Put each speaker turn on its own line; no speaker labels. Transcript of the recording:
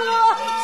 哇